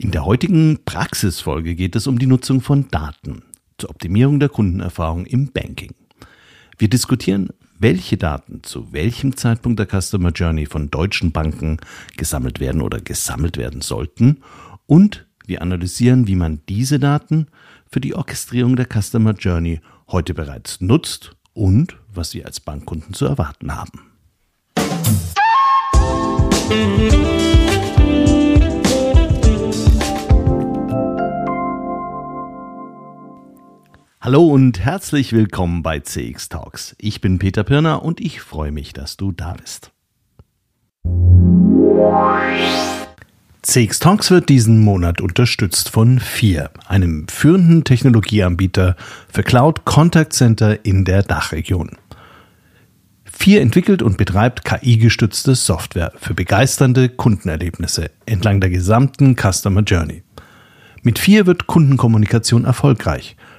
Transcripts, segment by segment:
In der heutigen Praxisfolge geht es um die Nutzung von Daten zur Optimierung der Kundenerfahrung im Banking. Wir diskutieren, welche Daten zu welchem Zeitpunkt der Customer Journey von deutschen Banken gesammelt werden oder gesammelt werden sollten und wir analysieren, wie man diese Daten für die Orchestrierung der Customer Journey heute bereits nutzt und was Sie als Bankkunden zu erwarten haben. Hallo und herzlich willkommen bei CX Talks. Ich bin Peter Pirner und ich freue mich, dass du da bist. CX Talks wird diesen Monat unterstützt von FIR, einem führenden Technologieanbieter für Cloud Contact Center in der Dachregion. FIR entwickelt und betreibt KI-gestützte Software für begeisternde Kundenerlebnisse entlang der gesamten Customer Journey. Mit FIR wird Kundenkommunikation erfolgreich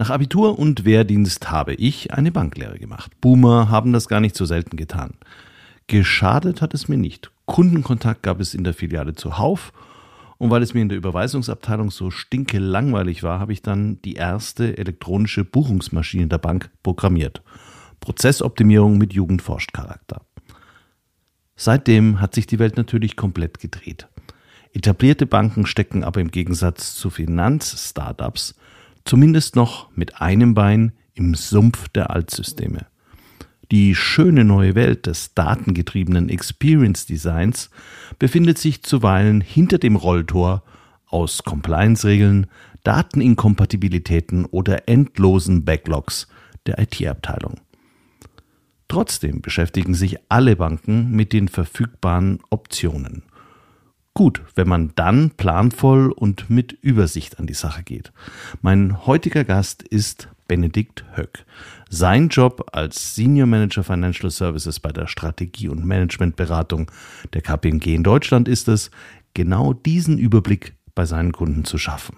Nach Abitur und Wehrdienst habe ich eine Banklehre gemacht. Boomer haben das gar nicht so selten getan. Geschadet hat es mir nicht. Kundenkontakt gab es in der Filiale zuhauf und weil es mir in der Überweisungsabteilung so stinke langweilig war, habe ich dann die erste elektronische Buchungsmaschine der Bank programmiert. Prozessoptimierung mit Jugendforscht-Charakter. Seitdem hat sich die Welt natürlich komplett gedreht. Etablierte Banken stecken aber im Gegensatz zu Finanz-Startups zumindest noch mit einem Bein im Sumpf der Altsysteme. Die schöne neue Welt des datengetriebenen Experience Designs befindet sich zuweilen hinter dem Rolltor aus Compliance-Regeln, Dateninkompatibilitäten oder endlosen Backlogs der IT-Abteilung. Trotzdem beschäftigen sich alle Banken mit den verfügbaren Optionen. Gut, wenn man dann planvoll und mit Übersicht an die Sache geht. Mein heutiger Gast ist Benedikt Höck. Sein Job als Senior Manager Financial Services bei der Strategie- und Managementberatung der KPMG in Deutschland ist es, genau diesen Überblick bei seinen Kunden zu schaffen.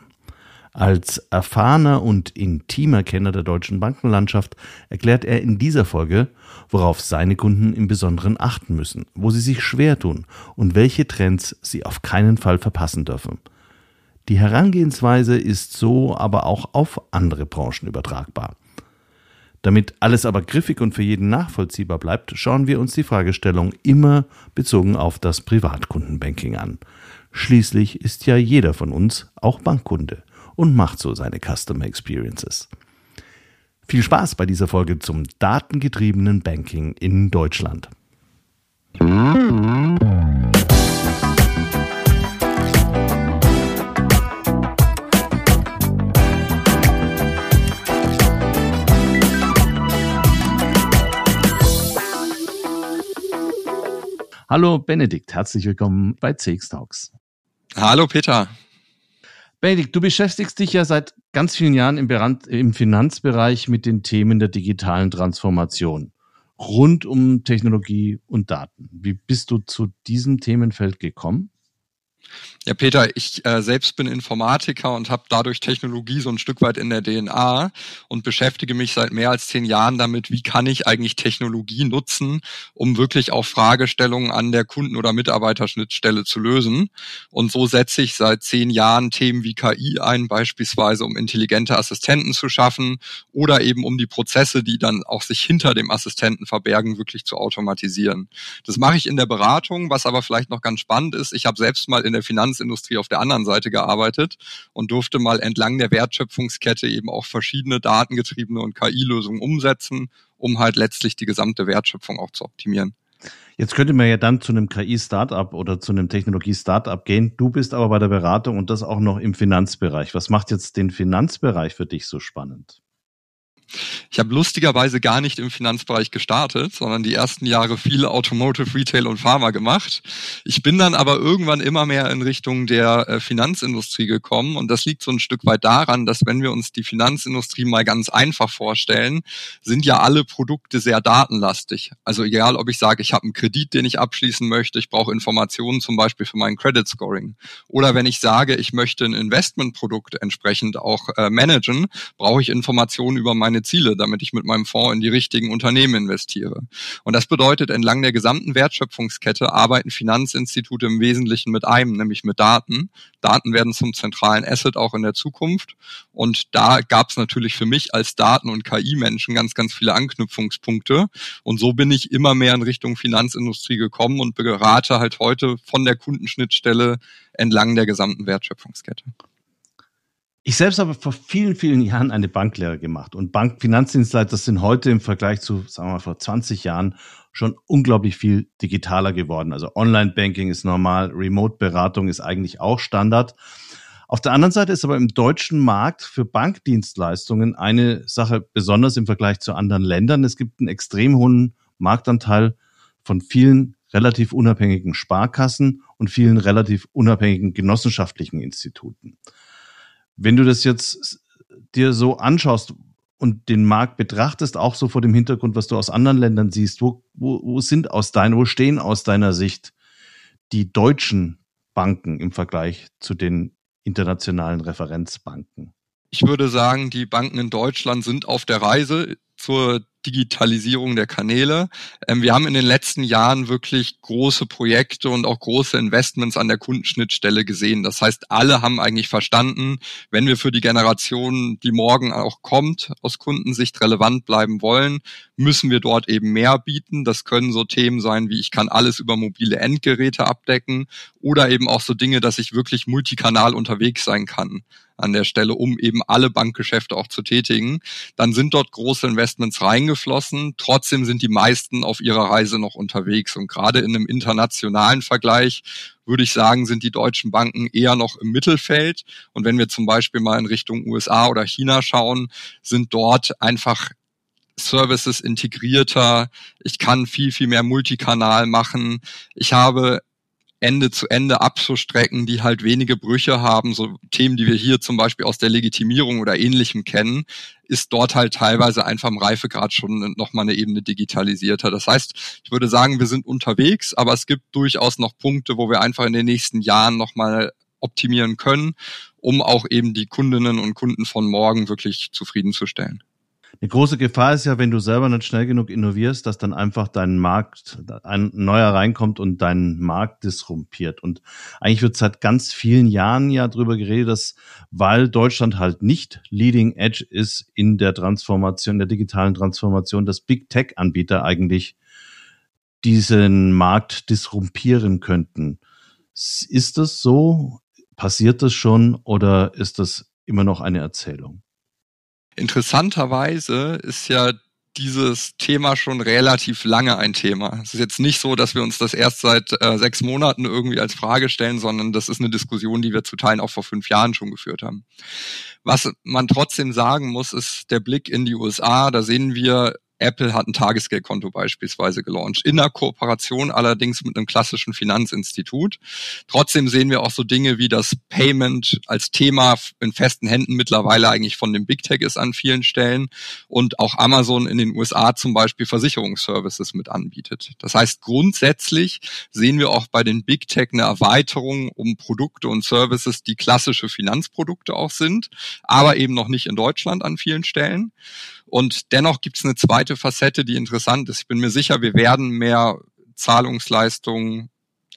Als erfahrener und intimer Kenner der deutschen Bankenlandschaft erklärt er in dieser Folge, worauf seine Kunden im Besonderen achten müssen, wo sie sich schwer tun und welche Trends sie auf keinen Fall verpassen dürfen. Die Herangehensweise ist so aber auch auf andere Branchen übertragbar. Damit alles aber griffig und für jeden nachvollziehbar bleibt, schauen wir uns die Fragestellung immer bezogen auf das Privatkundenbanking an. Schließlich ist ja jeder von uns auch Bankkunde und macht so seine Customer Experiences. Viel Spaß bei dieser Folge zum datengetriebenen Banking in Deutschland. Hallo Benedikt, herzlich willkommen bei CX Talks. Hallo Peter. Benedikt, du beschäftigst dich ja seit ganz vielen Jahren im, im Finanzbereich mit den Themen der digitalen Transformation rund um Technologie und Daten. Wie bist du zu diesem Themenfeld gekommen? Ja, Peter, ich äh, selbst bin Informatiker und habe dadurch Technologie so ein Stück weit in der DNA und beschäftige mich seit mehr als zehn Jahren damit, wie kann ich eigentlich Technologie nutzen, um wirklich auch Fragestellungen an der Kunden- oder Mitarbeiterschnittstelle zu lösen. Und so setze ich seit zehn Jahren Themen wie KI ein, beispielsweise um intelligente Assistenten zu schaffen oder eben um die Prozesse, die dann auch sich hinter dem Assistenten verbergen, wirklich zu automatisieren. Das mache ich in der Beratung, was aber vielleicht noch ganz spannend ist. Ich habe selbst mal in der Finanzindustrie auf der anderen Seite gearbeitet und durfte mal entlang der Wertschöpfungskette eben auch verschiedene datengetriebene und KI-Lösungen umsetzen, um halt letztlich die gesamte Wertschöpfung auch zu optimieren. Jetzt könnte man ja dann zu einem KI-Startup oder zu einem Technologie-Startup gehen. Du bist aber bei der Beratung und das auch noch im Finanzbereich. Was macht jetzt den Finanzbereich für dich so spannend? Ich habe lustigerweise gar nicht im Finanzbereich gestartet, sondern die ersten Jahre viele Automotive, Retail und Pharma gemacht. Ich bin dann aber irgendwann immer mehr in Richtung der äh, Finanzindustrie gekommen und das liegt so ein Stück weit daran, dass wenn wir uns die Finanzindustrie mal ganz einfach vorstellen, sind ja alle Produkte sehr datenlastig. Also egal, ob ich sage, ich habe einen Kredit, den ich abschließen möchte, ich brauche Informationen zum Beispiel für mein Credit Scoring. Oder wenn ich sage, ich möchte ein Investmentprodukt entsprechend auch äh, managen, brauche ich Informationen über meine Ziele, damit ich mit meinem Fonds in die richtigen Unternehmen investiere. Und das bedeutet, entlang der gesamten Wertschöpfungskette arbeiten Finanzinstitute im Wesentlichen mit einem, nämlich mit Daten. Daten werden zum zentralen Asset auch in der Zukunft. Und da gab es natürlich für mich als Daten- und KI-Menschen ganz, ganz viele Anknüpfungspunkte. Und so bin ich immer mehr in Richtung Finanzindustrie gekommen und berate halt heute von der Kundenschnittstelle entlang der gesamten Wertschöpfungskette. Ich selbst habe vor vielen, vielen Jahren eine Banklehre gemacht und Bankfinanzdienstleister sind heute im Vergleich zu, sagen wir mal, vor 20 Jahren schon unglaublich viel digitaler geworden. Also Online-Banking ist normal, Remote-Beratung ist eigentlich auch Standard. Auf der anderen Seite ist aber im deutschen Markt für Bankdienstleistungen eine Sache besonders im Vergleich zu anderen Ländern. Es gibt einen extrem hohen Marktanteil von vielen relativ unabhängigen Sparkassen und vielen relativ unabhängigen genossenschaftlichen Instituten. Wenn du das jetzt dir so anschaust und den Markt betrachtest, auch so vor dem Hintergrund, was du aus anderen Ländern siehst, wo, wo, wo sind aus deiner, wo stehen aus deiner Sicht die deutschen Banken im Vergleich zu den internationalen Referenzbanken? Ich würde sagen, die Banken in Deutschland sind auf der Reise zur Digitalisierung der Kanäle. Ähm, wir haben in den letzten Jahren wirklich große Projekte und auch große Investments an der Kundenschnittstelle gesehen. Das heißt, alle haben eigentlich verstanden, wenn wir für die Generation, die morgen auch kommt, aus Kundensicht relevant bleiben wollen, müssen wir dort eben mehr bieten. Das können so Themen sein, wie ich kann alles über mobile Endgeräte abdecken oder eben auch so Dinge, dass ich wirklich multikanal unterwegs sein kann an der Stelle, um eben alle Bankgeschäfte auch zu tätigen. Dann sind dort große Investments reingeflossen. Trotzdem sind die meisten auf ihrer Reise noch unterwegs. Und gerade in einem internationalen Vergleich würde ich sagen, sind die deutschen Banken eher noch im Mittelfeld. Und wenn wir zum Beispiel mal in Richtung USA oder China schauen, sind dort einfach Services integrierter. Ich kann viel, viel mehr Multikanal machen. Ich habe Ende zu Ende Abschlussstrecken, die halt wenige Brüche haben, so Themen, die wir hier zum Beispiel aus der Legitimierung oder ähnlichem kennen, ist dort halt teilweise einfach im Reifegrad schon nochmal eine Ebene digitalisierter. Das heißt, ich würde sagen, wir sind unterwegs, aber es gibt durchaus noch Punkte, wo wir einfach in den nächsten Jahren nochmal optimieren können, um auch eben die Kundinnen und Kunden von morgen wirklich zufriedenzustellen. Eine große Gefahr ist ja, wenn du selber nicht schnell genug innovierst, dass dann einfach dein Markt, ein neuer reinkommt und deinen Markt disrumpiert. Und eigentlich wird seit ganz vielen Jahren ja drüber geredet, dass, weil Deutschland halt nicht Leading Edge ist in der Transformation, der digitalen Transformation, dass Big Tech Anbieter eigentlich diesen Markt disrumpieren könnten. Ist das so? Passiert das schon oder ist das immer noch eine Erzählung? Interessanterweise ist ja dieses Thema schon relativ lange ein Thema. Es ist jetzt nicht so, dass wir uns das erst seit äh, sechs Monaten irgendwie als Frage stellen, sondern das ist eine Diskussion, die wir zu Teilen auch vor fünf Jahren schon geführt haben. Was man trotzdem sagen muss, ist der Blick in die USA. Da sehen wir Apple hat ein Tagesgeldkonto beispielsweise gelauncht, in der Kooperation allerdings mit einem klassischen Finanzinstitut. Trotzdem sehen wir auch so Dinge wie das Payment als Thema in festen Händen mittlerweile eigentlich von dem Big Tech ist an vielen Stellen und auch Amazon in den USA zum Beispiel Versicherungsservices mit anbietet. Das heißt, grundsätzlich sehen wir auch bei den Big Tech eine Erweiterung um Produkte und Services, die klassische Finanzprodukte auch sind, aber eben noch nicht in Deutschland an vielen Stellen. Und dennoch gibt es eine zweite Facette, die interessant ist. Ich bin mir sicher, wir werden mehr Zahlungsleistungen,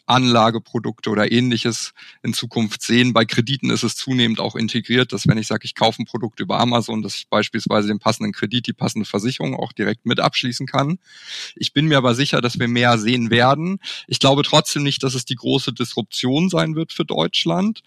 Anlageprodukte oder ähnliches in Zukunft sehen. Bei Krediten ist es zunehmend auch integriert, dass wenn ich sage, ich kaufe ein Produkt über Amazon, dass ich beispielsweise den passenden Kredit, die passende Versicherung auch direkt mit abschließen kann. Ich bin mir aber sicher, dass wir mehr sehen werden. Ich glaube trotzdem nicht, dass es die große Disruption sein wird für Deutschland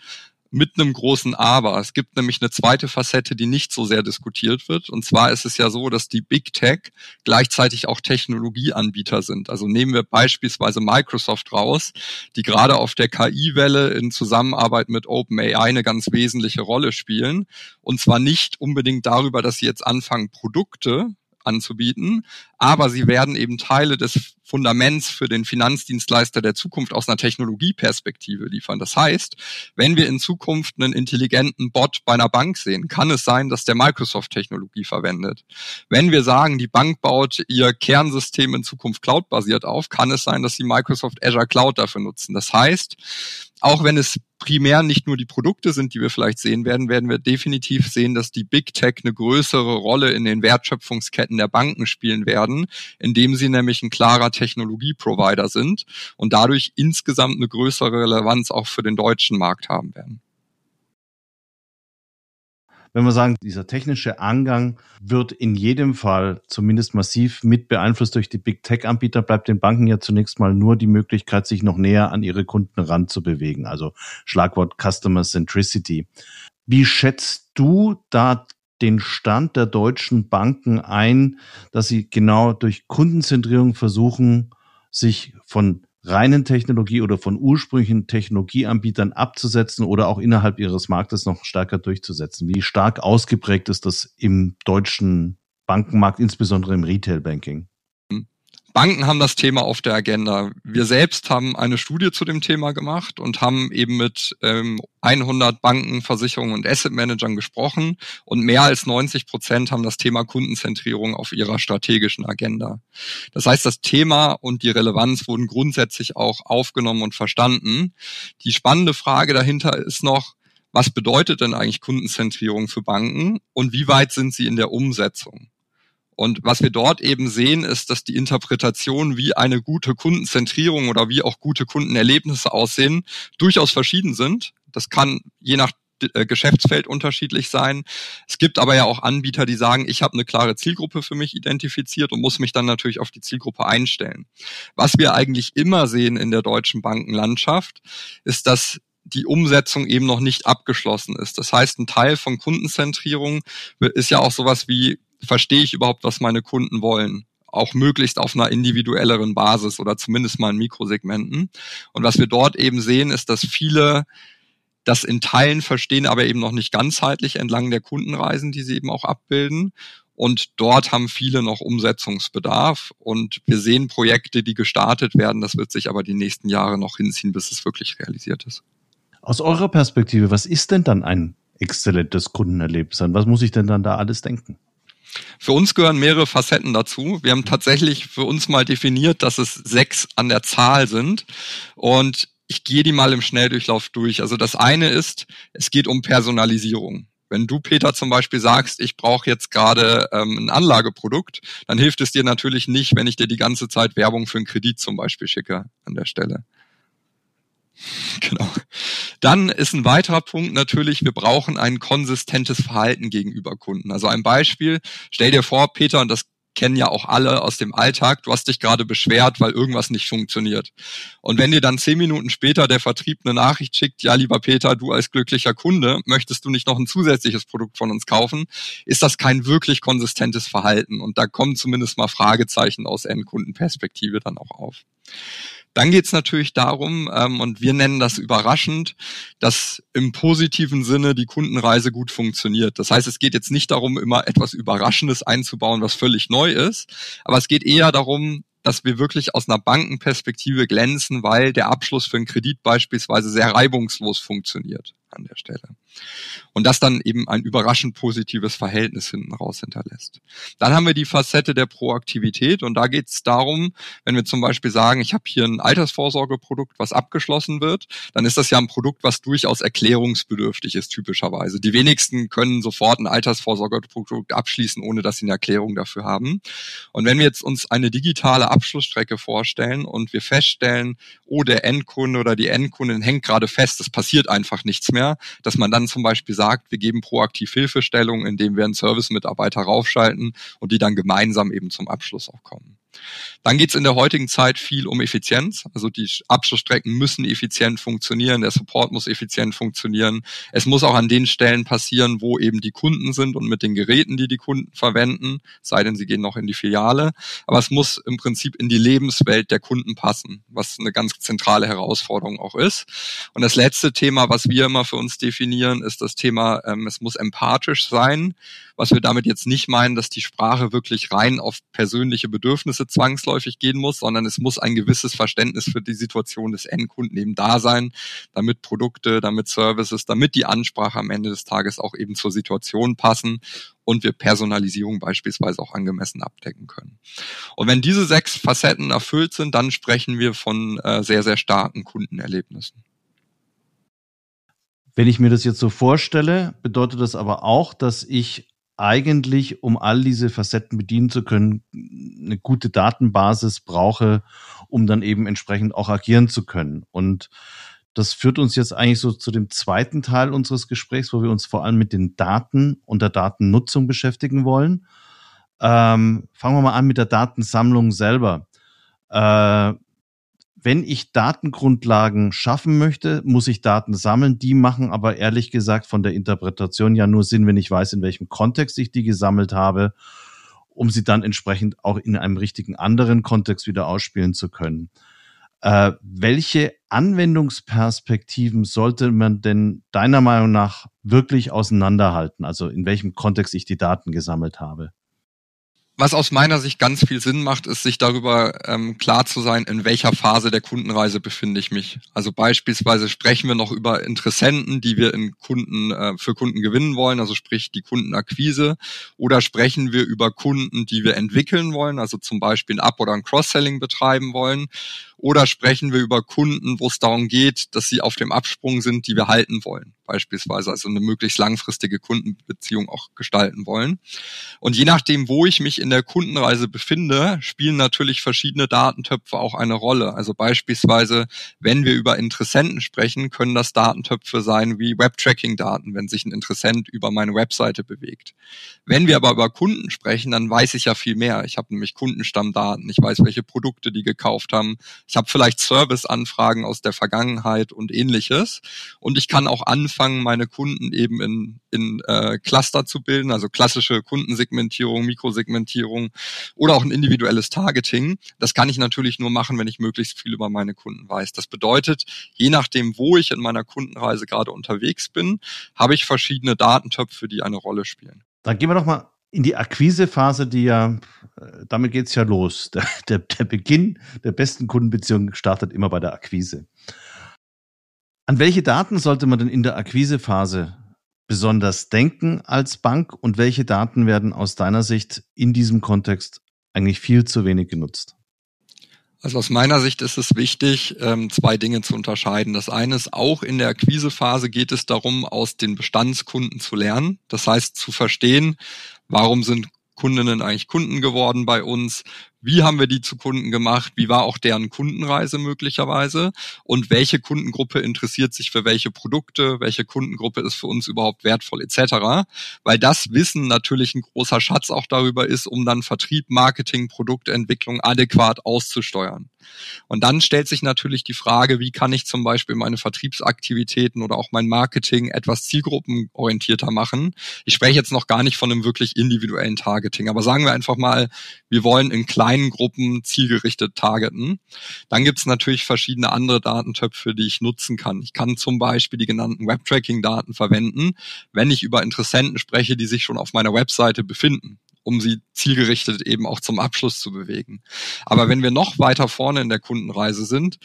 mit einem großen Aber. Es gibt nämlich eine zweite Facette, die nicht so sehr diskutiert wird. Und zwar ist es ja so, dass die Big Tech gleichzeitig auch Technologieanbieter sind. Also nehmen wir beispielsweise Microsoft raus, die gerade auf der KI-Welle in Zusammenarbeit mit OpenAI eine ganz wesentliche Rolle spielen. Und zwar nicht unbedingt darüber, dass sie jetzt anfangen, Produkte anzubieten, aber sie werden eben Teile des Fundaments für den Finanzdienstleister der Zukunft aus einer Technologieperspektive liefern. Das heißt, wenn wir in Zukunft einen intelligenten Bot bei einer Bank sehen, kann es sein, dass der Microsoft-Technologie verwendet. Wenn wir sagen, die Bank baut ihr Kernsystem in Zukunft cloud-basiert auf, kann es sein, dass sie Microsoft Azure Cloud dafür nutzen. Das heißt, auch wenn es primär nicht nur die Produkte sind, die wir vielleicht sehen werden, werden wir definitiv sehen, dass die Big Tech eine größere Rolle in den Wertschöpfungsketten der Banken spielen werden, indem sie nämlich ein klarer Technologieprovider sind und dadurch insgesamt eine größere Relevanz auch für den deutschen Markt haben werden wenn wir sagen, dieser technische Angang wird in jedem Fall zumindest massiv mit beeinflusst durch die Big Tech-Anbieter, bleibt den Banken ja zunächst mal nur die Möglichkeit, sich noch näher an ihre Kunden ranzubewegen. Also Schlagwort Customer Centricity. Wie schätzt du da den Stand der deutschen Banken ein, dass sie genau durch Kundenzentrierung versuchen, sich von reinen Technologie oder von ursprünglichen Technologieanbietern abzusetzen oder auch innerhalb ihres Marktes noch stärker durchzusetzen? Wie stark ausgeprägt ist das im deutschen Bankenmarkt, insbesondere im Retail-Banking? Banken haben das Thema auf der Agenda. Wir selbst haben eine Studie zu dem Thema gemacht und haben eben mit ähm, 100 Banken, Versicherungen und Asset Managern gesprochen und mehr als 90 Prozent haben das Thema Kundenzentrierung auf ihrer strategischen Agenda. Das heißt, das Thema und die Relevanz wurden grundsätzlich auch aufgenommen und verstanden. Die spannende Frage dahinter ist noch, was bedeutet denn eigentlich Kundenzentrierung für Banken und wie weit sind sie in der Umsetzung? Und was wir dort eben sehen, ist, dass die Interpretation, wie eine gute Kundenzentrierung oder wie auch gute Kundenerlebnisse aussehen, durchaus verschieden sind. Das kann je nach äh, Geschäftsfeld unterschiedlich sein. Es gibt aber ja auch Anbieter, die sagen, ich habe eine klare Zielgruppe für mich identifiziert und muss mich dann natürlich auf die Zielgruppe einstellen. Was wir eigentlich immer sehen in der deutschen Bankenlandschaft, ist, dass die Umsetzung eben noch nicht abgeschlossen ist. Das heißt, ein Teil von Kundenzentrierung ist ja auch sowas wie verstehe ich überhaupt, was meine Kunden wollen auch möglichst auf einer individuelleren Basis oder zumindest mal in Mikrosegmenten. Und was wir dort eben sehen, ist, dass viele das in Teilen verstehen, aber eben noch nicht ganzheitlich entlang der Kundenreisen, die sie eben auch abbilden. Und dort haben viele noch Umsetzungsbedarf. Und wir sehen Projekte, die gestartet werden. Das wird sich aber die nächsten Jahre noch hinziehen, bis es wirklich realisiert ist. Aus eurer Perspektive, was ist denn dann ein exzellentes Kundenerlebnis? An was muss ich denn dann da alles denken? Für uns gehören mehrere Facetten dazu. Wir haben tatsächlich für uns mal definiert, dass es sechs an der Zahl sind. Und ich gehe die mal im Schnelldurchlauf durch. Also das eine ist, es geht um Personalisierung. Wenn du, Peter, zum Beispiel sagst, ich brauche jetzt gerade ähm, ein Anlageprodukt, dann hilft es dir natürlich nicht, wenn ich dir die ganze Zeit Werbung für einen Kredit zum Beispiel schicke an der Stelle. Genau. Dann ist ein weiterer Punkt natürlich, wir brauchen ein konsistentes Verhalten gegenüber Kunden. Also ein Beispiel, stell dir vor, Peter, und das kennen ja auch alle aus dem Alltag, du hast dich gerade beschwert, weil irgendwas nicht funktioniert. Und wenn dir dann zehn Minuten später der Vertrieb eine Nachricht schickt, ja, lieber Peter, du als glücklicher Kunde, möchtest du nicht noch ein zusätzliches Produkt von uns kaufen, ist das kein wirklich konsistentes Verhalten. Und da kommen zumindest mal Fragezeichen aus Endkundenperspektive dann auch auf. Dann geht es natürlich darum, ähm, und wir nennen das überraschend, dass im positiven Sinne die Kundenreise gut funktioniert. Das heißt, es geht jetzt nicht darum, immer etwas Überraschendes einzubauen, was völlig neu ist, aber es geht eher darum, dass wir wirklich aus einer Bankenperspektive glänzen, weil der Abschluss für einen Kredit beispielsweise sehr reibungslos funktioniert an der Stelle. Und das dann eben ein überraschend positives Verhältnis hinten raus hinterlässt. Dann haben wir die Facette der Proaktivität und da geht es darum, wenn wir zum Beispiel sagen, ich habe hier ein Altersvorsorgeprodukt, was abgeschlossen wird, dann ist das ja ein Produkt, was durchaus erklärungsbedürftig ist, typischerweise. Die wenigsten können sofort ein Altersvorsorgeprodukt abschließen, ohne dass sie eine Erklärung dafür haben. Und wenn wir jetzt uns eine digitale Abschlussstrecke vorstellen und wir feststellen, oh, der Endkunde oder die Endkundin hängt gerade fest, es passiert einfach nichts mehr, dass man dann zum Beispiel sagt, wir geben proaktiv Hilfestellung, indem wir einen Service-Mitarbeiter raufschalten und die dann gemeinsam eben zum Abschluss auch kommen. Dann geht es in der heutigen Zeit viel um Effizienz. Also die Abschlussstrecken müssen effizient funktionieren, der Support muss effizient funktionieren. Es muss auch an den Stellen passieren, wo eben die Kunden sind und mit den Geräten, die die Kunden verwenden, sei denn sie gehen noch in die Filiale. Aber es muss im Prinzip in die Lebenswelt der Kunden passen, was eine ganz zentrale Herausforderung auch ist. Und das letzte Thema, was wir immer für uns definieren, ist das Thema, ähm, es muss empathisch sein. Was wir damit jetzt nicht meinen, dass die Sprache wirklich rein auf persönliche Bedürfnisse zwangsläufig gehen muss, sondern es muss ein gewisses Verständnis für die Situation des Endkunden eben da sein, damit Produkte, damit Services, damit die Ansprache am Ende des Tages auch eben zur Situation passen und wir Personalisierung beispielsweise auch angemessen abdecken können. Und wenn diese sechs Facetten erfüllt sind, dann sprechen wir von äh, sehr, sehr starken Kundenerlebnissen. Wenn ich mir das jetzt so vorstelle, bedeutet das aber auch, dass ich eigentlich, um all diese Facetten bedienen zu können, eine gute Datenbasis brauche, um dann eben entsprechend auch agieren zu können. Und das führt uns jetzt eigentlich so zu dem zweiten Teil unseres Gesprächs, wo wir uns vor allem mit den Daten und der Datennutzung beschäftigen wollen. Ähm, fangen wir mal an mit der Datensammlung selber. Äh, wenn ich Datengrundlagen schaffen möchte, muss ich Daten sammeln. Die machen aber ehrlich gesagt von der Interpretation ja nur Sinn, wenn ich weiß, in welchem Kontext ich die gesammelt habe, um sie dann entsprechend auch in einem richtigen anderen Kontext wieder ausspielen zu können. Äh, welche Anwendungsperspektiven sollte man denn deiner Meinung nach wirklich auseinanderhalten? Also in welchem Kontext ich die Daten gesammelt habe? Was aus meiner Sicht ganz viel Sinn macht, ist sich darüber ähm, klar zu sein, in welcher Phase der Kundenreise befinde ich mich. Also beispielsweise sprechen wir noch über Interessenten, die wir in Kunden äh, für Kunden gewinnen wollen, also sprich die Kundenakquise, oder sprechen wir über Kunden, die wir entwickeln wollen, also zum Beispiel ein Up- oder ein Cross-Selling betreiben wollen, oder sprechen wir über Kunden, wo es darum geht, dass sie auf dem Absprung sind, die wir halten wollen, beispielsweise, also eine möglichst langfristige Kundenbeziehung auch gestalten wollen. Und je nachdem, wo ich mich in der Kundenreise befinde, spielen natürlich verschiedene Datentöpfe auch eine Rolle. Also beispielsweise, wenn wir über Interessenten sprechen, können das Datentöpfe sein wie Web-Tracking-Daten, wenn sich ein Interessent über meine Webseite bewegt. Wenn wir aber über Kunden sprechen, dann weiß ich ja viel mehr. Ich habe nämlich Kundenstammdaten, ich weiß, welche Produkte die gekauft haben, ich habe vielleicht Serviceanfragen aus der Vergangenheit und ähnliches. Und ich kann auch anfangen, meine Kunden eben in, in äh, Cluster zu bilden, also klassische Kundensegmentierung, Mikrosegmentierung oder auch ein individuelles Targeting. Das kann ich natürlich nur machen, wenn ich möglichst viel über meine Kunden weiß. Das bedeutet, je nachdem, wo ich in meiner Kundenreise gerade unterwegs bin, habe ich verschiedene Datentöpfe, die eine Rolle spielen. Dann gehen wir doch mal in die Akquisephase, die ja, damit geht's ja los. Der, der, der Beginn der besten Kundenbeziehung startet immer bei der Akquise. An welche Daten sollte man denn in der Akquisephase besonders denken als Bank und welche Daten werden aus deiner Sicht in diesem Kontext eigentlich viel zu wenig genutzt? Also aus meiner Sicht ist es wichtig, ähm, zwei Dinge zu unterscheiden. Das eine ist, auch in der Akquisephase geht es darum, aus den Bestandskunden zu lernen. Das heißt, zu verstehen, warum sind Kundinnen eigentlich Kunden geworden bei uns? Wie haben wir die zu Kunden gemacht? Wie war auch deren Kundenreise möglicherweise? Und welche Kundengruppe interessiert sich für welche Produkte? Welche Kundengruppe ist für uns überhaupt wertvoll etc.? Weil das Wissen natürlich ein großer Schatz auch darüber ist, um dann Vertrieb, Marketing, Produktentwicklung adäquat auszusteuern. Und dann stellt sich natürlich die Frage, wie kann ich zum Beispiel meine Vertriebsaktivitäten oder auch mein Marketing etwas zielgruppenorientierter machen? Ich spreche jetzt noch gar nicht von einem wirklich individuellen Targeting, aber sagen wir einfach mal, wir wollen in kleinen Gruppen zielgerichtet targeten. Dann gibt es natürlich verschiedene andere Datentöpfe, die ich nutzen kann. Ich kann zum Beispiel die genannten Web-Tracking-Daten verwenden, wenn ich über Interessenten spreche, die sich schon auf meiner Webseite befinden um sie zielgerichtet eben auch zum Abschluss zu bewegen. Aber wenn wir noch weiter vorne in der Kundenreise sind,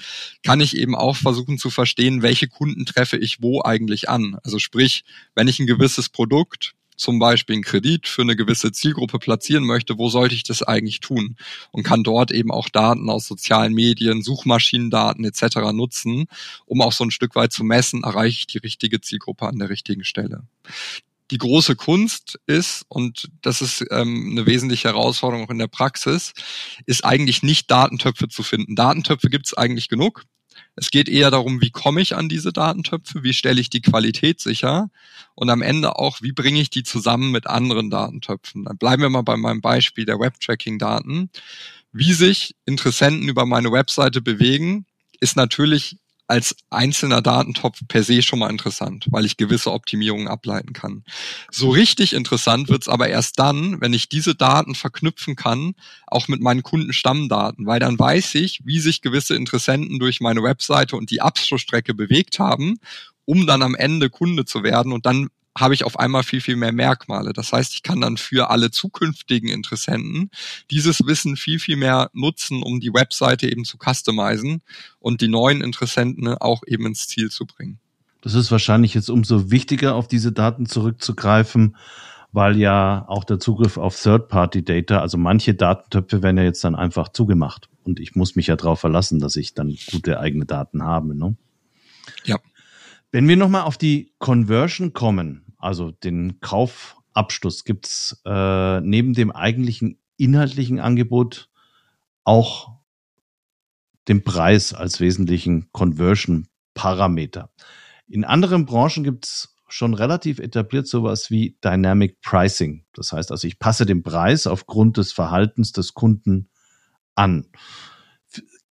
kann ich eben auch versuchen zu verstehen, welche Kunden treffe ich wo eigentlich an. Also sprich, wenn ich ein gewisses Produkt zum Beispiel einen Kredit für eine gewisse Zielgruppe platzieren möchte, wo sollte ich das eigentlich tun? Und kann dort eben auch Daten aus sozialen Medien, Suchmaschinendaten etc. nutzen, um auch so ein Stück weit zu messen, erreiche ich die richtige Zielgruppe an der richtigen Stelle die große Kunst ist, und das ist ähm, eine wesentliche Herausforderung auch in der Praxis, ist eigentlich nicht Datentöpfe zu finden. Datentöpfe gibt es eigentlich genug. Es geht eher darum, wie komme ich an diese Datentöpfe, wie stelle ich die Qualität sicher und am Ende auch, wie bringe ich die zusammen mit anderen Datentöpfen. Dann bleiben wir mal bei meinem Beispiel der Web-Tracking-Daten. Wie sich Interessenten über meine Webseite bewegen, ist natürlich als einzelner Datentopf per se schon mal interessant, weil ich gewisse Optimierungen ableiten kann. So richtig interessant wird's aber erst dann, wenn ich diese Daten verknüpfen kann, auch mit meinen Kundenstammdaten, weil dann weiß ich, wie sich gewisse Interessenten durch meine Webseite und die Abschlussstrecke bewegt haben, um dann am Ende Kunde zu werden und dann habe ich auf einmal viel, viel mehr Merkmale. Das heißt, ich kann dann für alle zukünftigen Interessenten dieses Wissen viel, viel mehr nutzen, um die Webseite eben zu customizen und die neuen Interessenten auch eben ins Ziel zu bringen. Das ist wahrscheinlich jetzt umso wichtiger, auf diese Daten zurückzugreifen, weil ja auch der Zugriff auf Third-Party-Data, also manche Datentöpfe werden ja jetzt dann einfach zugemacht. Und ich muss mich ja darauf verlassen, dass ich dann gute eigene Daten habe. Ne? Ja. Wenn wir nochmal auf die Conversion kommen, also den Kaufabschluss, gibt's äh, neben dem eigentlichen inhaltlichen Angebot auch den Preis als wesentlichen Conversion-Parameter. In anderen Branchen gibt's schon relativ etabliert sowas wie Dynamic Pricing. Das heißt also, ich passe den Preis aufgrund des Verhaltens des Kunden an.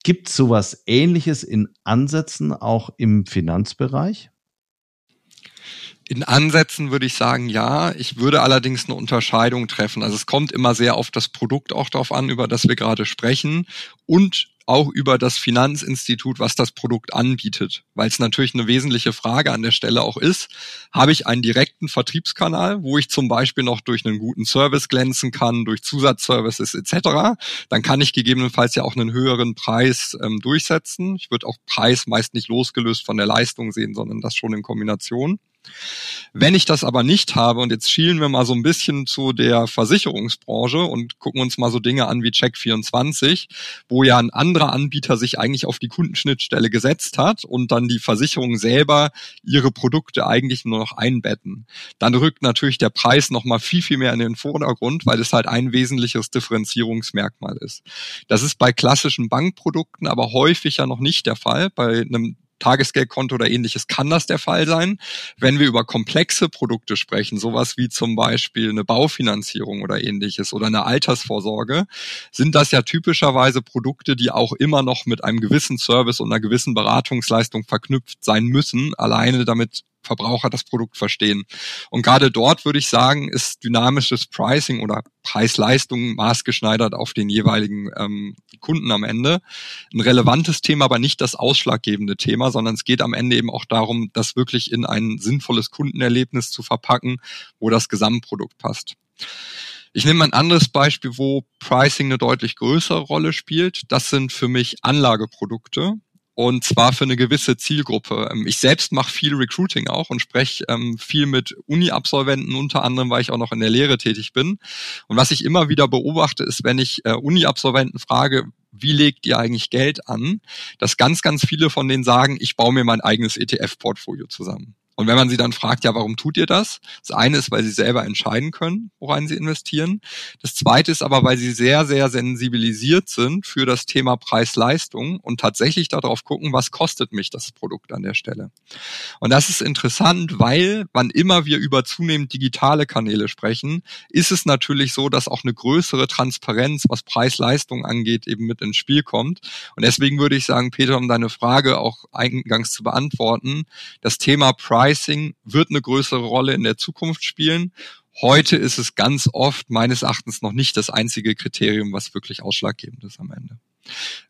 Gibt sowas ähnliches in Ansätzen auch im Finanzbereich? In Ansätzen würde ich sagen, ja. Ich würde allerdings eine Unterscheidung treffen. Also es kommt immer sehr auf das Produkt auch darauf an, über das wir gerade sprechen und auch über das Finanzinstitut, was das Produkt anbietet. Weil es natürlich eine wesentliche Frage an der Stelle auch ist, habe ich einen direkten Vertriebskanal, wo ich zum Beispiel noch durch einen guten Service glänzen kann, durch Zusatzservices etc., dann kann ich gegebenenfalls ja auch einen höheren Preis ähm, durchsetzen. Ich würde auch Preis meist nicht losgelöst von der Leistung sehen, sondern das schon in Kombination. Wenn ich das aber nicht habe, und jetzt schielen wir mal so ein bisschen zu der Versicherungsbranche und gucken uns mal so Dinge an wie Check24, wo ja ein anderer Anbieter sich eigentlich auf die Kundenschnittstelle gesetzt hat und dann die Versicherung selber ihre Produkte eigentlich nur noch einbetten. Dann rückt natürlich der Preis nochmal viel, viel mehr in den Vordergrund, weil es halt ein wesentliches Differenzierungsmerkmal ist. Das ist bei klassischen Bankprodukten aber häufig ja noch nicht der Fall. Bei einem Tagesgeldkonto oder ähnliches kann das der Fall sein. Wenn wir über komplexe Produkte sprechen, sowas wie zum Beispiel eine Baufinanzierung oder ähnliches oder eine Altersvorsorge, sind das ja typischerweise Produkte, die auch immer noch mit einem gewissen Service und einer gewissen Beratungsleistung verknüpft sein müssen, alleine damit Verbraucher das Produkt verstehen. Und gerade dort würde ich sagen, ist dynamisches Pricing oder Preis-Leistung maßgeschneidert auf den jeweiligen ähm, Kunden am Ende ein relevantes Thema, aber nicht das ausschlaggebende Thema, sondern es geht am Ende eben auch darum, das wirklich in ein sinnvolles Kundenerlebnis zu verpacken, wo das Gesamtprodukt passt. Ich nehme ein anderes Beispiel, wo Pricing eine deutlich größere Rolle spielt. Das sind für mich Anlageprodukte und zwar für eine gewisse Zielgruppe. Ähm, ich selbst mache viel Recruiting auch und spreche ähm, viel mit Uni-Absolventen, unter anderem, weil ich auch noch in der Lehre tätig bin. Und was ich immer wieder beobachte, ist, wenn ich äh, Uni-Absolventen frage, wie legt ihr eigentlich Geld an, dass ganz, ganz viele von denen sagen, ich baue mir mein eigenes ETF-Portfolio zusammen. Und wenn man sie dann fragt, ja, warum tut ihr das? Das eine ist, weil sie selber entscheiden können, worein sie investieren. Das zweite ist aber, weil sie sehr, sehr sensibilisiert sind für das Thema Preis-Leistung und tatsächlich darauf gucken, was kostet mich das Produkt an der Stelle. Und das ist interessant, weil wann immer wir über zunehmend digitale Kanäle sprechen, ist es natürlich so, dass auch eine größere Transparenz, was Preis-Leistung angeht, eben mit ins Spiel kommt. Und deswegen würde ich sagen, Peter, um deine Frage auch eingangs zu beantworten, das Thema Price Pricing wird eine größere Rolle in der Zukunft spielen. Heute ist es ganz oft meines Erachtens noch nicht das einzige Kriterium, was wirklich ausschlaggebend ist am Ende.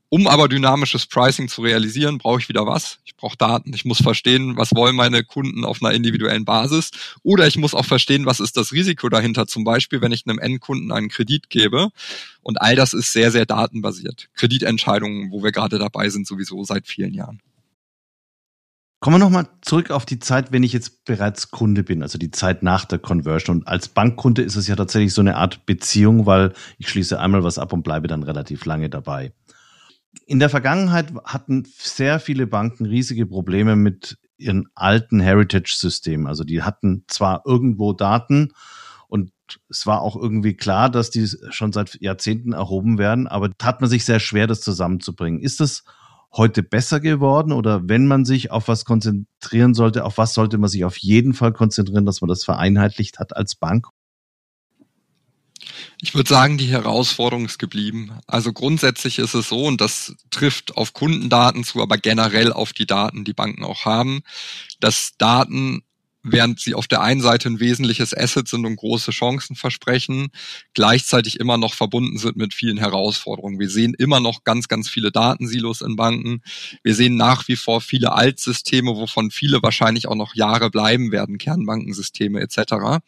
Um aber dynamisches Pricing zu realisieren, brauche ich wieder was. Ich brauche Daten. Ich muss verstehen, was wollen meine Kunden auf einer individuellen Basis. Oder ich muss auch verstehen, was ist das Risiko dahinter. Zum Beispiel, wenn ich einem Endkunden einen Kredit gebe. Und all das ist sehr, sehr datenbasiert. Kreditentscheidungen, wo wir gerade dabei sind, sowieso seit vielen Jahren. Kommen wir nochmal zurück auf die Zeit, wenn ich jetzt bereits Kunde bin, also die Zeit nach der Conversion. Und als Bankkunde ist es ja tatsächlich so eine Art Beziehung, weil ich schließe einmal was ab und bleibe dann relativ lange dabei. In der Vergangenheit hatten sehr viele Banken riesige Probleme mit ihren alten Heritage-Systemen. Also die hatten zwar irgendwo Daten und es war auch irgendwie klar, dass die schon seit Jahrzehnten erhoben werden, aber hat man sich sehr schwer, das zusammenzubringen. Ist das heute besser geworden oder wenn man sich auf was konzentrieren sollte, auf was sollte man sich auf jeden Fall konzentrieren, dass man das vereinheitlicht hat als Bank? Ich würde sagen, die Herausforderung ist geblieben. Also grundsätzlich ist es so, und das trifft auf Kundendaten zu, aber generell auf die Daten, die Banken auch haben, dass Daten während sie auf der einen Seite ein wesentliches Asset sind und große Chancen versprechen, gleichzeitig immer noch verbunden sind mit vielen Herausforderungen. Wir sehen immer noch ganz, ganz viele Datensilos in Banken. Wir sehen nach wie vor viele Altsysteme, wovon viele wahrscheinlich auch noch Jahre bleiben werden, Kernbankensysteme etc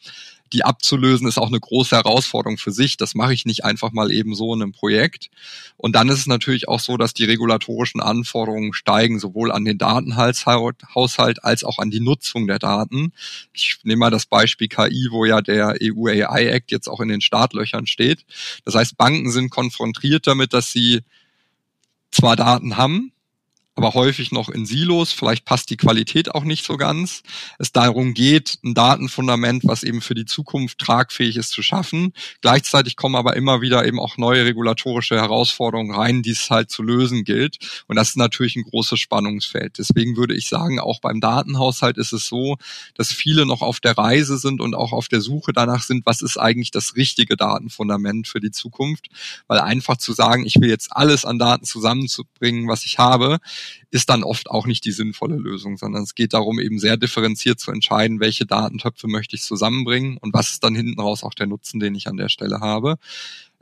die abzulösen, ist auch eine große Herausforderung für sich. Das mache ich nicht einfach mal eben so in einem Projekt. Und dann ist es natürlich auch so, dass die regulatorischen Anforderungen steigen, sowohl an den Datenhaushalt als auch an die Nutzung der Daten. Ich nehme mal das Beispiel KI, wo ja der EU AI Act jetzt auch in den Startlöchern steht. Das heißt, Banken sind konfrontiert damit, dass sie zwar Daten haben, aber häufig noch in Silos. Vielleicht passt die Qualität auch nicht so ganz. Es darum geht, ein Datenfundament, was eben für die Zukunft tragfähig ist, zu schaffen. Gleichzeitig kommen aber immer wieder eben auch neue regulatorische Herausforderungen rein, die es halt zu lösen gilt. Und das ist natürlich ein großes Spannungsfeld. Deswegen würde ich sagen, auch beim Datenhaushalt ist es so, dass viele noch auf der Reise sind und auch auf der Suche danach sind, was ist eigentlich das richtige Datenfundament für die Zukunft. Weil einfach zu sagen, ich will jetzt alles an Daten zusammenzubringen, was ich habe, ist dann oft auch nicht die sinnvolle Lösung, sondern es geht darum, eben sehr differenziert zu entscheiden, welche Datentöpfe möchte ich zusammenbringen und was ist dann hinten raus auch der Nutzen, den ich an der Stelle habe.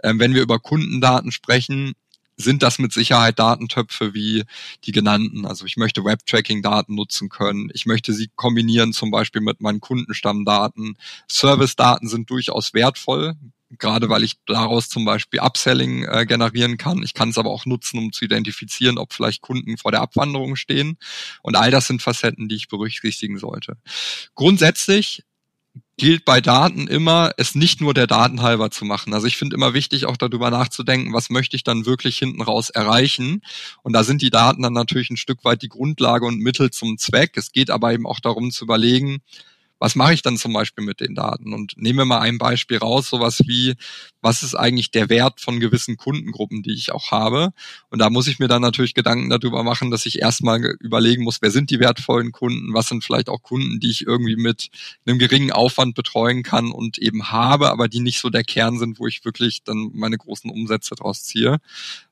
Ähm, wenn wir über Kundendaten sprechen, sind das mit Sicherheit Datentöpfe wie die genannten. Also ich möchte Web-Tracking-Daten nutzen können. Ich möchte sie kombinieren zum Beispiel mit meinen Kundenstammdaten. Service-Daten sind durchaus wertvoll gerade weil ich daraus zum Beispiel Upselling äh, generieren kann. Ich kann es aber auch nutzen, um zu identifizieren, ob vielleicht Kunden vor der Abwanderung stehen. Und all das sind Facetten, die ich berücksichtigen sollte. Grundsätzlich gilt bei Daten immer, es nicht nur der Daten halber zu machen. Also ich finde immer wichtig, auch darüber nachzudenken, was möchte ich dann wirklich hinten raus erreichen. Und da sind die Daten dann natürlich ein Stück weit die Grundlage und Mittel zum Zweck. Es geht aber eben auch darum zu überlegen, was mache ich dann zum Beispiel mit den Daten? Und nehmen wir mal ein Beispiel raus, sowas wie, was ist eigentlich der Wert von gewissen Kundengruppen, die ich auch habe? Und da muss ich mir dann natürlich Gedanken darüber machen, dass ich erstmal überlegen muss, wer sind die wertvollen Kunden? Was sind vielleicht auch Kunden, die ich irgendwie mit einem geringen Aufwand betreuen kann und eben habe, aber die nicht so der Kern sind, wo ich wirklich dann meine großen Umsätze draus ziehe.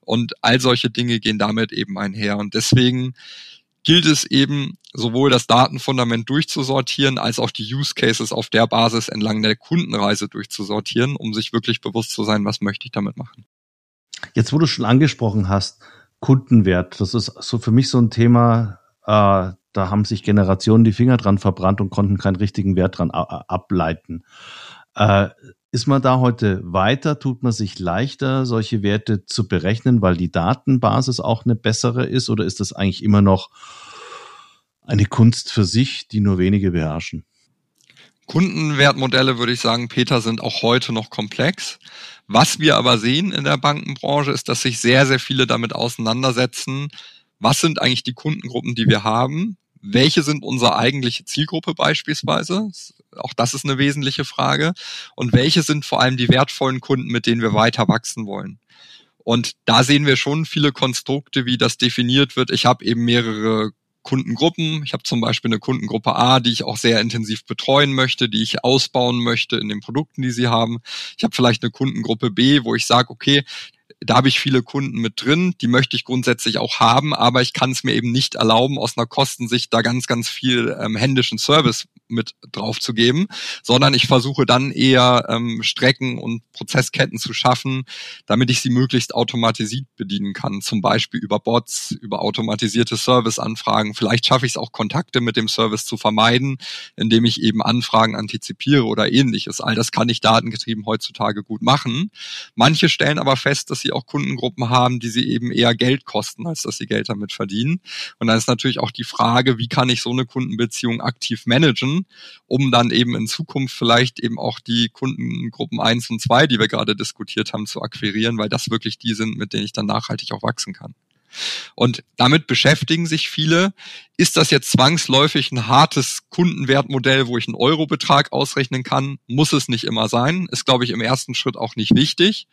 Und all solche Dinge gehen damit eben einher. Und deswegen gilt es eben sowohl das Datenfundament durchzusortieren, als auch die Use Cases auf der Basis entlang der Kundenreise durchzusortieren, um sich wirklich bewusst zu sein, was möchte ich damit machen. Jetzt, wo du schon angesprochen hast, Kundenwert, das ist so für mich so ein Thema, äh, da haben sich Generationen die Finger dran verbrannt und konnten keinen richtigen Wert dran ableiten. Äh, ist man da heute weiter? Tut man sich leichter, solche Werte zu berechnen, weil die Datenbasis auch eine bessere ist? Oder ist das eigentlich immer noch eine Kunst für sich, die nur wenige beherrschen? Kundenwertmodelle, würde ich sagen, Peter, sind auch heute noch komplex. Was wir aber sehen in der Bankenbranche, ist, dass sich sehr, sehr viele damit auseinandersetzen, was sind eigentlich die Kundengruppen, die wir haben? Welche sind unsere eigentliche Zielgruppe beispielsweise? Auch das ist eine wesentliche Frage. Und welche sind vor allem die wertvollen Kunden, mit denen wir weiter wachsen wollen? Und da sehen wir schon viele Konstrukte, wie das definiert wird. Ich habe eben mehrere Kundengruppen. Ich habe zum Beispiel eine Kundengruppe A, die ich auch sehr intensiv betreuen möchte, die ich ausbauen möchte in den Produkten, die sie haben. Ich habe vielleicht eine Kundengruppe B, wo ich sage, okay, da habe ich viele Kunden mit drin, die möchte ich grundsätzlich auch haben, aber ich kann es mir eben nicht erlauben, aus einer Kostensicht da ganz, ganz viel ähm, händischen Service mit drauf zu geben, sondern ich versuche dann eher ähm, Strecken und Prozessketten zu schaffen, damit ich sie möglichst automatisiert bedienen kann, zum Beispiel über Bots, über automatisierte Serviceanfragen. Vielleicht schaffe ich es auch, Kontakte mit dem Service zu vermeiden, indem ich eben Anfragen antizipiere oder ähnliches. All das kann ich datengetrieben heutzutage gut machen. Manche stellen aber fest, dass sie auch Kundengruppen haben, die sie eben eher Geld kosten, als dass sie Geld damit verdienen. Und dann ist natürlich auch die Frage, wie kann ich so eine Kundenbeziehung aktiv managen, um dann eben in Zukunft vielleicht eben auch die Kundengruppen eins und zwei, die wir gerade diskutiert haben, zu akquirieren, weil das wirklich die sind, mit denen ich dann nachhaltig auch wachsen kann. Und damit beschäftigen sich viele. Ist das jetzt zwangsläufig ein hartes Kundenwertmodell, wo ich einen Eurobetrag ausrechnen kann? Muss es nicht immer sein. Ist, glaube ich, im ersten Schritt auch nicht wichtig,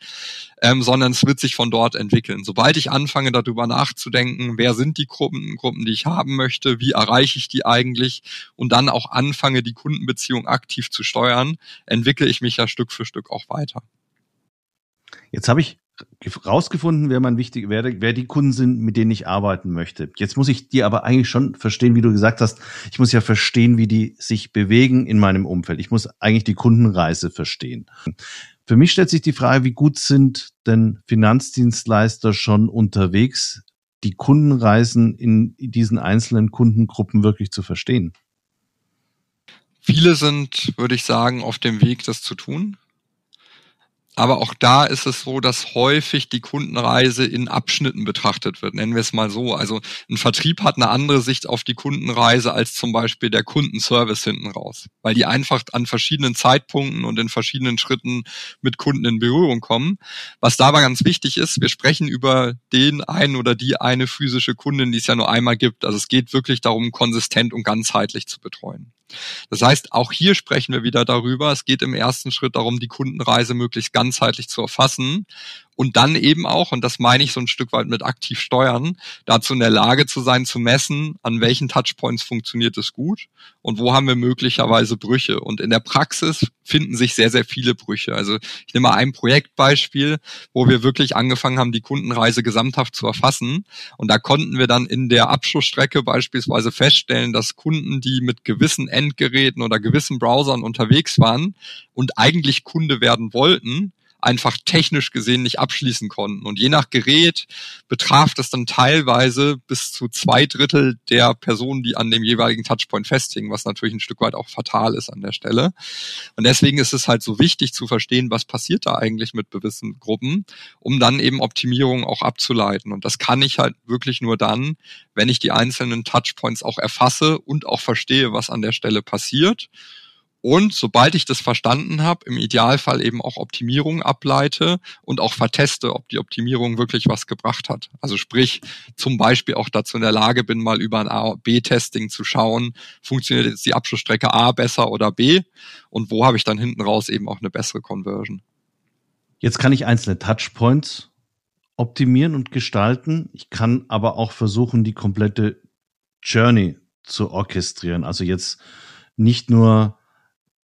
ähm, sondern es wird sich von dort entwickeln. Sobald ich anfange, darüber nachzudenken, wer sind die Gruppen, Gruppen, die ich haben möchte, wie erreiche ich die eigentlich und dann auch anfange, die Kundenbeziehung aktiv zu steuern, entwickle ich mich ja Stück für Stück auch weiter. Jetzt habe ich rausgefunden, wer mein wichtig, wer, wer die Kunden sind, mit denen ich arbeiten möchte. Jetzt muss ich die aber eigentlich schon verstehen, wie du gesagt hast. Ich muss ja verstehen, wie die sich bewegen in meinem Umfeld. Ich muss eigentlich die Kundenreise verstehen. Für mich stellt sich die Frage, wie gut sind denn Finanzdienstleister schon unterwegs, die Kundenreisen in diesen einzelnen Kundengruppen wirklich zu verstehen? Viele sind, würde ich sagen, auf dem Weg, das zu tun. Aber auch da ist es so, dass häufig die Kundenreise in Abschnitten betrachtet wird, nennen wir es mal so. Also ein Vertrieb hat eine andere Sicht auf die Kundenreise als zum Beispiel der Kundenservice hinten raus, weil die einfach an verschiedenen Zeitpunkten und in verschiedenen Schritten mit Kunden in Berührung kommen. Was dabei ganz wichtig ist, wir sprechen über den einen oder die eine physische Kundin, die es ja nur einmal gibt. Also es geht wirklich darum, konsistent und ganzheitlich zu betreuen. Das heißt, auch hier sprechen wir wieder darüber. Es geht im ersten Schritt darum, die Kundenreise möglichst ganzheitlich zu erfassen und dann eben auch, und das meine ich so ein Stück weit mit aktiv steuern, dazu in der Lage zu sein, zu messen, an welchen Touchpoints funktioniert es gut und wo haben wir möglicherweise Brüche. Und in der Praxis finden sich sehr, sehr viele Brüche. Also ich nehme mal ein Projektbeispiel, wo wir wirklich angefangen haben, die Kundenreise gesamthaft zu erfassen. Und da konnten wir dann in der Abschlussstrecke beispielsweise feststellen, dass Kunden, die mit gewissen Endgeräten oder gewissen Browsern unterwegs waren und eigentlich Kunde werden wollten, einfach technisch gesehen nicht abschließen konnten. Und je nach Gerät betraf das dann teilweise bis zu zwei Drittel der Personen, die an dem jeweiligen Touchpoint festhingen, was natürlich ein Stück weit auch fatal ist an der Stelle. Und deswegen ist es halt so wichtig zu verstehen, was passiert da eigentlich mit gewissen Gruppen, um dann eben Optimierungen auch abzuleiten. Und das kann ich halt wirklich nur dann, wenn ich die einzelnen Touchpoints auch erfasse und auch verstehe, was an der Stelle passiert und sobald ich das verstanden habe, im Idealfall eben auch Optimierung ableite und auch verteste, ob die Optimierung wirklich was gebracht hat. Also sprich, zum Beispiel auch dazu in der Lage bin, mal über ein A-B-Testing zu schauen, funktioniert jetzt die Abschlussstrecke A besser oder B und wo habe ich dann hinten raus eben auch eine bessere Conversion. Jetzt kann ich einzelne Touchpoints optimieren und gestalten. Ich kann aber auch versuchen, die komplette Journey zu orchestrieren. Also jetzt nicht nur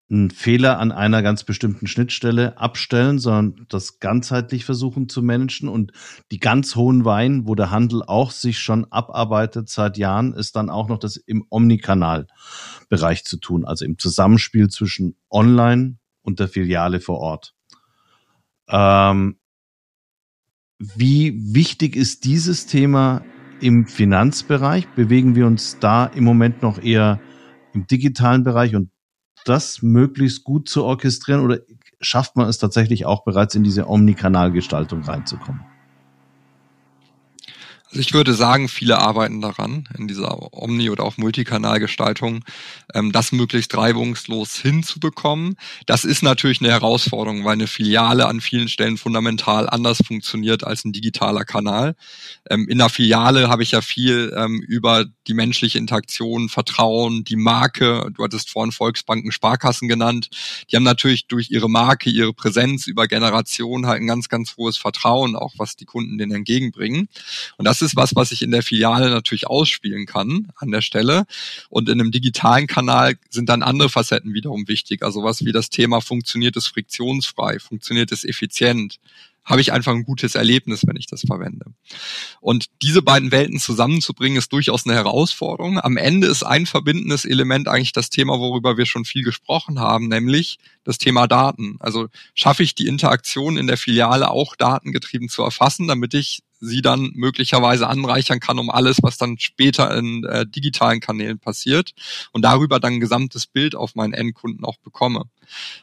einen Fehler an einer ganz bestimmten Schnittstelle abstellen, sondern das ganzheitlich versuchen zu managen. Und die ganz hohen Wein, wo der Handel auch sich schon abarbeitet seit Jahren, ist dann auch noch das im Omnikanal-Bereich zu tun, also im Zusammenspiel zwischen Online und der Filiale vor Ort. Ähm, wie wichtig ist dieses Thema im Finanzbereich? Bewegen wir uns da im Moment noch eher im digitalen Bereich und das möglichst gut zu orchestrieren oder schafft man es tatsächlich auch bereits in diese Omnikanalgestaltung reinzukommen? Also ich würde sagen, viele arbeiten daran, in dieser Omni- oder auch Multikanalgestaltung, ähm, das möglichst reibungslos hinzubekommen. Das ist natürlich eine Herausforderung, weil eine Filiale an vielen Stellen fundamental anders funktioniert als ein digitaler Kanal. Ähm, in der Filiale habe ich ja viel ähm, über die menschliche Interaktion, Vertrauen, die Marke. Du hattest vorhin Volksbanken, Sparkassen genannt. Die haben natürlich durch ihre Marke, ihre Präsenz über Generationen halt ein ganz, ganz hohes Vertrauen, auch was die Kunden denen entgegenbringen. Und das das ist was, was ich in der Filiale natürlich ausspielen kann an der Stelle. Und in einem digitalen Kanal sind dann andere Facetten wiederum wichtig. Also was wie das Thema funktioniert es friktionsfrei, funktioniert es effizient, habe ich einfach ein gutes Erlebnis, wenn ich das verwende. Und diese beiden Welten zusammenzubringen, ist durchaus eine Herausforderung. Am Ende ist ein verbindendes Element eigentlich das Thema, worüber wir schon viel gesprochen haben, nämlich das Thema Daten. Also schaffe ich die Interaktion in der Filiale auch datengetrieben zu erfassen, damit ich sie dann möglicherweise anreichern kann um alles, was dann später in äh, digitalen Kanälen passiert und darüber dann ein gesamtes Bild auf meinen Endkunden auch bekomme.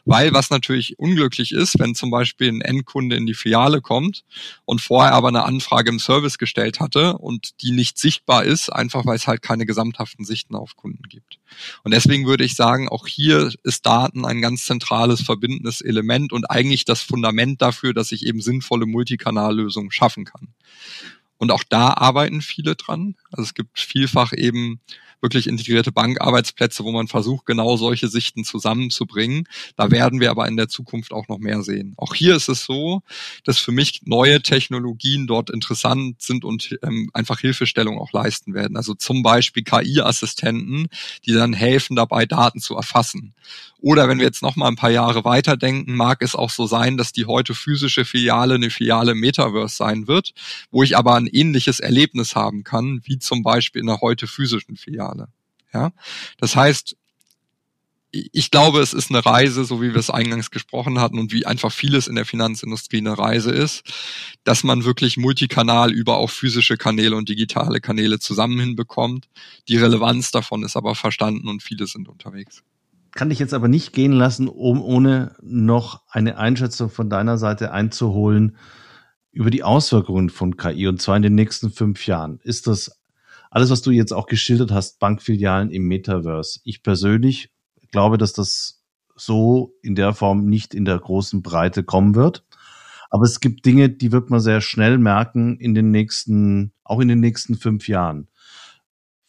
Weil was natürlich unglücklich ist, wenn zum Beispiel ein Endkunde in die Filiale kommt und vorher aber eine Anfrage im Service gestellt hatte und die nicht sichtbar ist, einfach weil es halt keine gesamthaften Sichten auf Kunden gibt. Und deswegen würde ich sagen, auch hier ist Daten ein ganz zentrales verbindendes Element und eigentlich das Fundament dafür, dass ich eben sinnvolle Multikanallösungen schaffen kann. Und auch da arbeiten viele dran. Also es gibt vielfach eben wirklich integrierte Bankarbeitsplätze, wo man versucht, genau solche Sichten zusammenzubringen. Da werden wir aber in der Zukunft auch noch mehr sehen. Auch hier ist es so, dass für mich neue Technologien dort interessant sind und ähm, einfach Hilfestellung auch leisten werden. Also zum Beispiel KI-Assistenten, die dann helfen dabei, Daten zu erfassen. Oder wenn wir jetzt noch mal ein paar Jahre weiterdenken, mag es auch so sein, dass die heute physische Filiale eine Filiale Metaverse sein wird, wo ich aber ein ähnliches Erlebnis haben kann, wie zum Beispiel in der heute physischen Filiale. Ja, das heißt, ich glaube, es ist eine Reise, so wie wir es eingangs gesprochen hatten und wie einfach vieles in der Finanzindustrie eine Reise ist, dass man wirklich multikanal über auch physische Kanäle und digitale Kanäle zusammen hinbekommt. Die Relevanz davon ist aber verstanden und viele sind unterwegs kann dich jetzt aber nicht gehen lassen, um ohne noch eine Einschätzung von deiner Seite einzuholen über die Auswirkungen von KI und zwar in den nächsten fünf Jahren. Ist das alles, was du jetzt auch geschildert hast, Bankfilialen im Metaverse? Ich persönlich glaube, dass das so in der Form nicht in der großen Breite kommen wird. Aber es gibt Dinge, die wird man sehr schnell merken in den nächsten, auch in den nächsten fünf Jahren.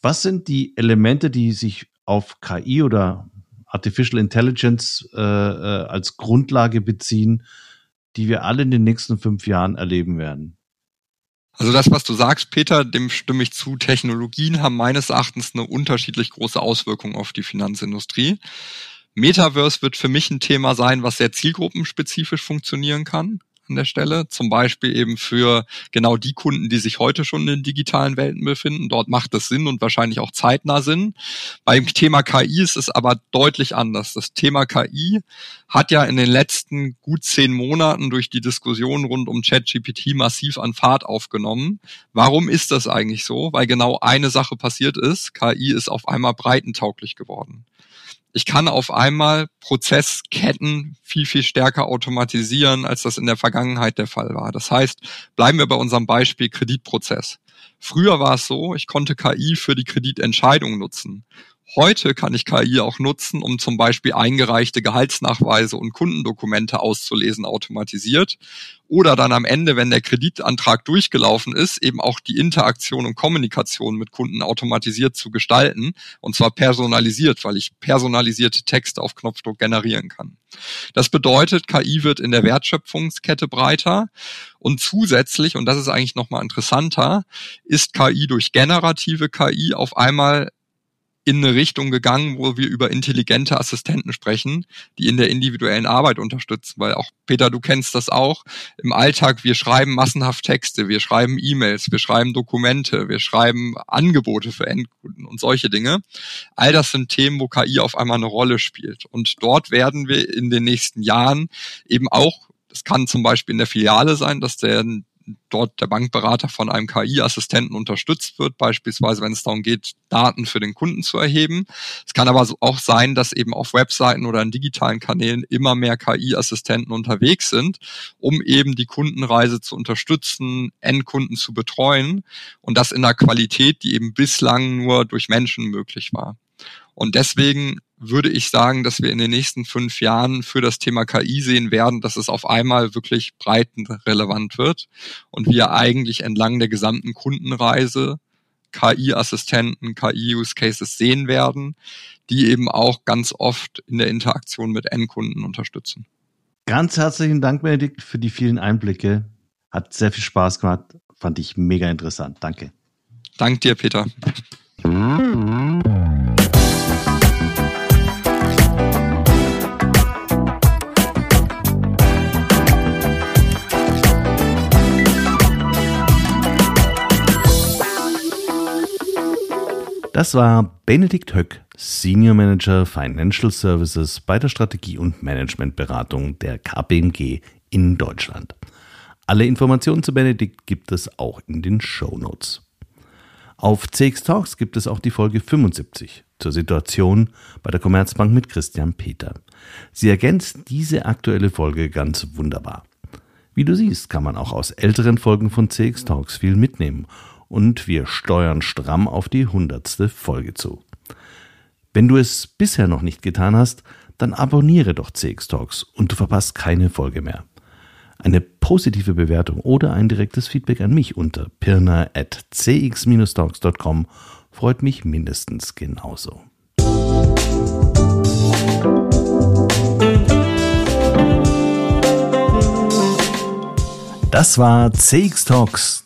Was sind die Elemente, die sich auf KI oder Artificial Intelligence äh, äh, als Grundlage beziehen, die wir alle in den nächsten fünf Jahren erleben werden. Also das, was du sagst, Peter, dem stimme ich zu. Technologien haben meines Erachtens eine unterschiedlich große Auswirkung auf die Finanzindustrie. Metaverse wird für mich ein Thema sein, was sehr zielgruppenspezifisch funktionieren kann an der Stelle. Zum Beispiel eben für genau die Kunden, die sich heute schon in den digitalen Welten befinden. Dort macht es Sinn und wahrscheinlich auch zeitnah Sinn. Beim Thema KI ist es aber deutlich anders. Das Thema KI hat ja in den letzten gut zehn Monaten durch die Diskussion rund um ChatGPT massiv an Fahrt aufgenommen. Warum ist das eigentlich so? Weil genau eine Sache passiert ist. KI ist auf einmal breitentauglich geworden ich kann auf einmal Prozessketten viel, viel stärker automatisieren, als das in der Vergangenheit der Fall war. Das heißt, bleiben wir bei unserem Beispiel Kreditprozess. Früher war es so, ich konnte KI für die Kreditentscheidung nutzen. Heute kann ich KI auch nutzen, um zum Beispiel eingereichte Gehaltsnachweise und Kundendokumente auszulesen automatisiert. Oder dann am Ende, wenn der Kreditantrag durchgelaufen ist, eben auch die Interaktion und Kommunikation mit Kunden automatisiert zu gestalten. Und zwar personalisiert, weil ich personalisierte Texte auf Knopfdruck generieren kann. Das bedeutet, KI wird in der Wertschöpfungskette breiter. Und zusätzlich, und das ist eigentlich nochmal interessanter, ist KI durch generative KI auf einmal in eine Richtung gegangen, wo wir über intelligente Assistenten sprechen, die in der individuellen Arbeit unterstützen. Weil auch, Peter, du kennst das auch. Im Alltag, wir schreiben massenhaft Texte, wir schreiben E-Mails, wir schreiben Dokumente, wir schreiben Angebote für Endkunden und solche Dinge. All das sind Themen, wo KI auf einmal eine Rolle spielt. Und dort werden wir in den nächsten Jahren eben auch das kann zum Beispiel in der Filiale sein, dass der dort der Bankberater von einem KI-Assistenten unterstützt wird, beispielsweise wenn es darum geht, Daten für den Kunden zu erheben. Es kann aber auch sein, dass eben auf Webseiten oder in digitalen Kanälen immer mehr KI-Assistenten unterwegs sind, um eben die Kundenreise zu unterstützen, Endkunden zu betreuen und das in einer Qualität, die eben bislang nur durch Menschen möglich war. Und deswegen würde ich sagen, dass wir in den nächsten fünf Jahren für das Thema KI sehen werden, dass es auf einmal wirklich breitenrelevant wird und wir eigentlich entlang der gesamten Kundenreise KI-Assistenten, KI-Use-Cases sehen werden, die eben auch ganz oft in der Interaktion mit Endkunden unterstützen. Ganz herzlichen Dank, Benedikt, für die vielen Einblicke. Hat sehr viel Spaß gemacht. Fand ich mega interessant. Danke. Dank dir, Peter. Das war Benedikt Höck, Senior Manager Financial Services bei der Strategie- und Managementberatung der KPMG in Deutschland. Alle Informationen zu Benedikt gibt es auch in den Show Notes. Auf CX Talks gibt es auch die Folge 75 zur Situation bei der Commerzbank mit Christian Peter. Sie ergänzt diese aktuelle Folge ganz wunderbar. Wie du siehst, kann man auch aus älteren Folgen von CX Talks viel mitnehmen und wir steuern stramm auf die hundertste Folge zu. Wenn du es bisher noch nicht getan hast, dann abonniere doch CX Talks und du verpasst keine Folge mehr. Eine positive Bewertung oder ein direktes Feedback an mich unter pirna.cx-talks.com freut mich mindestens genauso. Das war CX Talks,